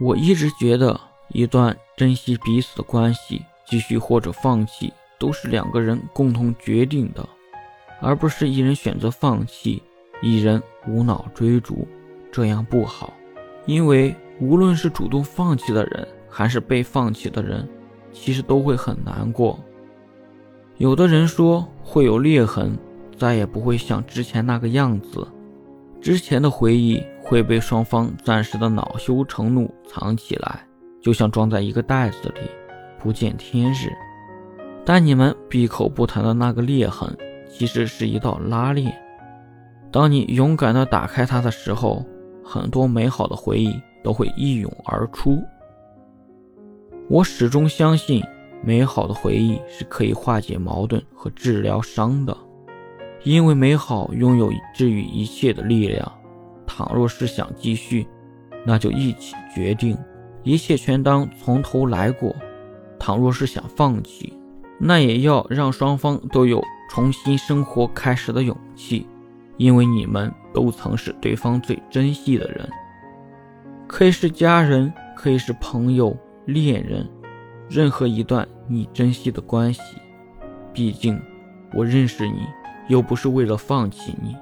我一直觉得，一段珍惜彼此的关系，继续或者放弃，都是两个人共同决定的，而不是一人选择放弃，一人无脑追逐，这样不好。因为无论是主动放弃的人，还是被放弃的人，其实都会很难过。有的人说会有裂痕，再也不会像之前那个样子。之前的回忆会被双方暂时的恼羞成怒藏起来，就像装在一个袋子里，不见天日。但你们闭口不谈的那个裂痕，其实是一道拉链。当你勇敢地打开它的时候，很多美好的回忆都会一涌而出。我始终相信，美好的回忆是可以化解矛盾和治疗伤的，因为美好拥有治愈一切的力量。倘若是想继续，那就一起决定，一切全当从头来过；倘若是想放弃，那也要让双方都有重新生活开始的勇气，因为你们都曾是对方最珍惜的人，可以是家人，可以是朋友。恋人，任何一段你珍惜的关系，毕竟我认识你，又不是为了放弃你。